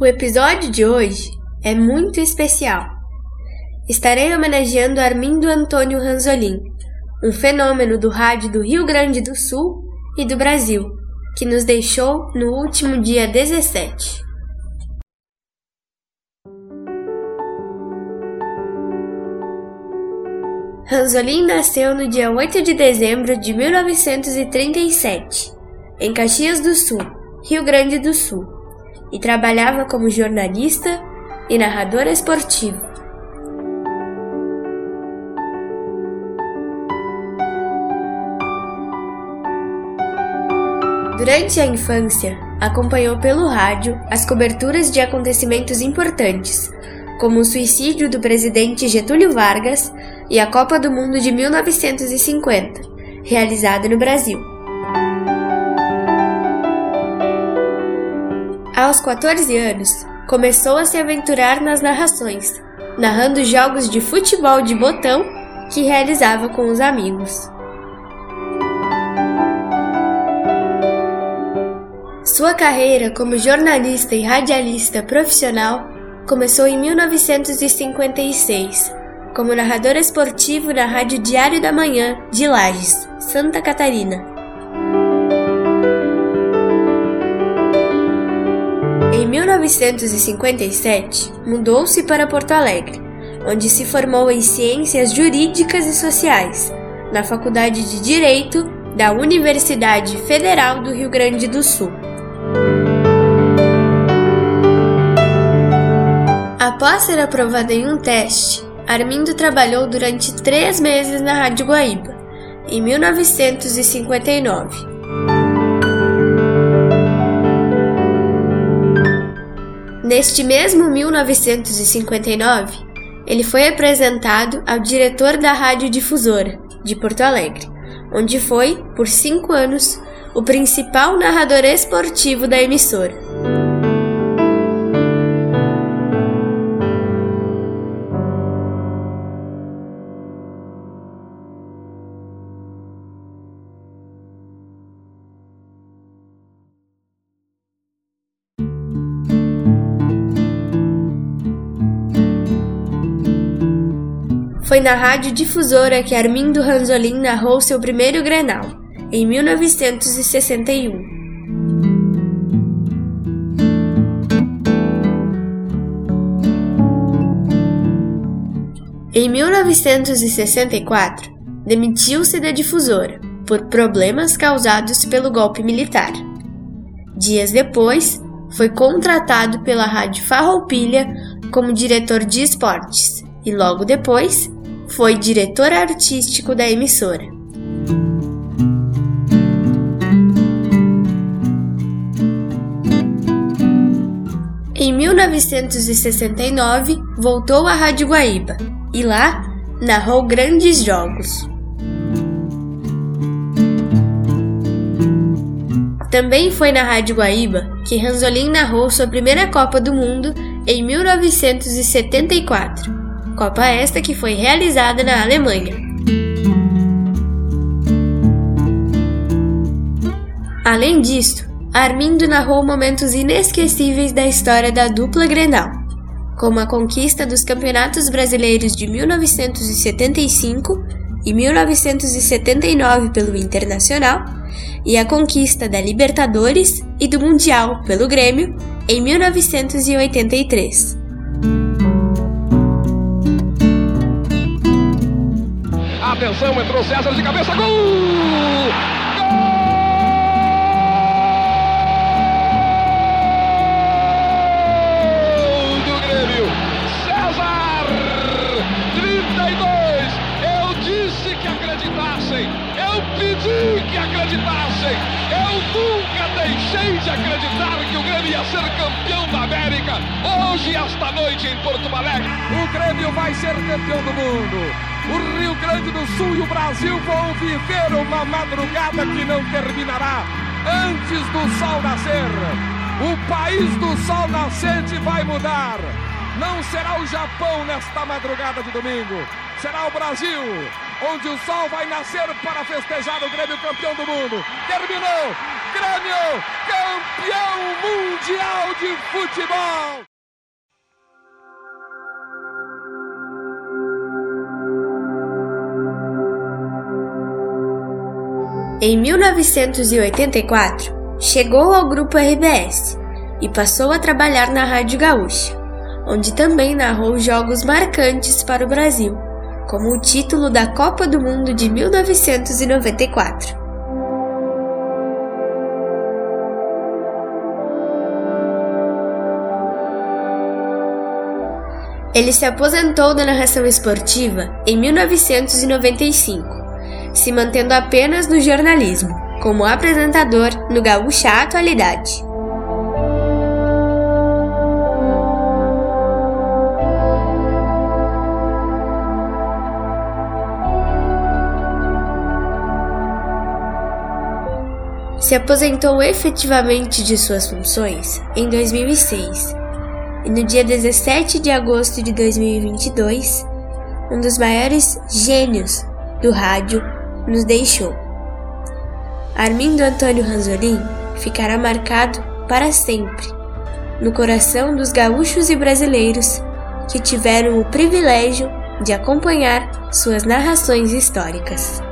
O episódio de hoje é muito especial. Estarei homenageando Armindo Antônio Ranzolin, um fenômeno do rádio do Rio Grande do Sul e do Brasil, que nos deixou no último dia 17. Ranzolin nasceu no dia 8 de dezembro de 1937, em Caxias do Sul, Rio Grande do Sul e trabalhava como jornalista e narrador esportivo. Durante a infância, acompanhou pelo rádio as coberturas de acontecimentos importantes, como o suicídio do presidente Getúlio Vargas e a Copa do Mundo de 1950, realizada no Brasil. Aos 14 anos, começou a se aventurar nas narrações, narrando jogos de futebol de botão que realizava com os amigos. Sua carreira como jornalista e radialista profissional começou em 1956, como narrador esportivo na Rádio Diário da Manhã de Lages, Santa Catarina. Em 1957, mudou-se para Porto Alegre, onde se formou em Ciências Jurídicas e Sociais, na Faculdade de Direito da Universidade Federal do Rio Grande do Sul. Após ser aprovado em um teste, Armindo trabalhou durante três meses na Rádio Guaíba, em 1959. Neste mesmo 1959, ele foi apresentado ao diretor da Rádio Difusora, de Porto Alegre, onde foi, por cinco anos, o principal narrador esportivo da emissora. Foi na rádio difusora que Armindo Ranzolin narrou seu primeiro Grenal, em 1961. Em 1964, demitiu-se da difusora por problemas causados pelo golpe militar. Dias depois, foi contratado pela Rádio Farroupilha como diretor de esportes e logo depois foi diretor artístico da emissora. Em 1969, voltou à Rádio Guaíba e lá narrou grandes jogos. Também foi na Rádio Guaíba que Ranzolin narrou sua primeira Copa do Mundo em 1974 Copa esta que foi realizada na Alemanha. Além disso, Armindo narrou momentos inesquecíveis da história da dupla Grenal, como a conquista dos Campeonatos Brasileiros de 1975 e 1979 pelo Internacional e a conquista da Libertadores e do Mundial pelo Grêmio em 1983. Atenção, entrou César de cabeça, gol! Gol do Grêmio! César! 32! Eu disse que acreditassem! Eu pedi que acreditassem! Eu nunca deixei de acreditar que o Grêmio ia ser campeão da América! Hoje, esta noite, em Porto Alegre! O Grêmio vai ser campeão do mundo! O Rio Grande do Sul e o Brasil vão viver uma madrugada que não terminará antes do sol nascer. O país do sol nascente vai mudar. Não será o Japão nesta madrugada de domingo, será o Brasil, onde o sol vai nascer para festejar o Grêmio campeão do mundo. Terminou! Grêmio, campeão mundial de futebol! Em 1984, chegou ao grupo RBS e passou a trabalhar na Rádio Gaúcha, onde também narrou jogos marcantes para o Brasil, como o título da Copa do Mundo de 1994. Ele se aposentou da narração esportiva em 1995 se mantendo apenas no jornalismo, como apresentador no Gaúcha Atualidade. Se aposentou efetivamente de suas funções em 2006 e no dia 17 de agosto de 2022, um dos maiores gênios do rádio nos deixou. Armindo Antônio Ranzolin ficará marcado para sempre no coração dos gaúchos e brasileiros que tiveram o privilégio de acompanhar suas narrações históricas.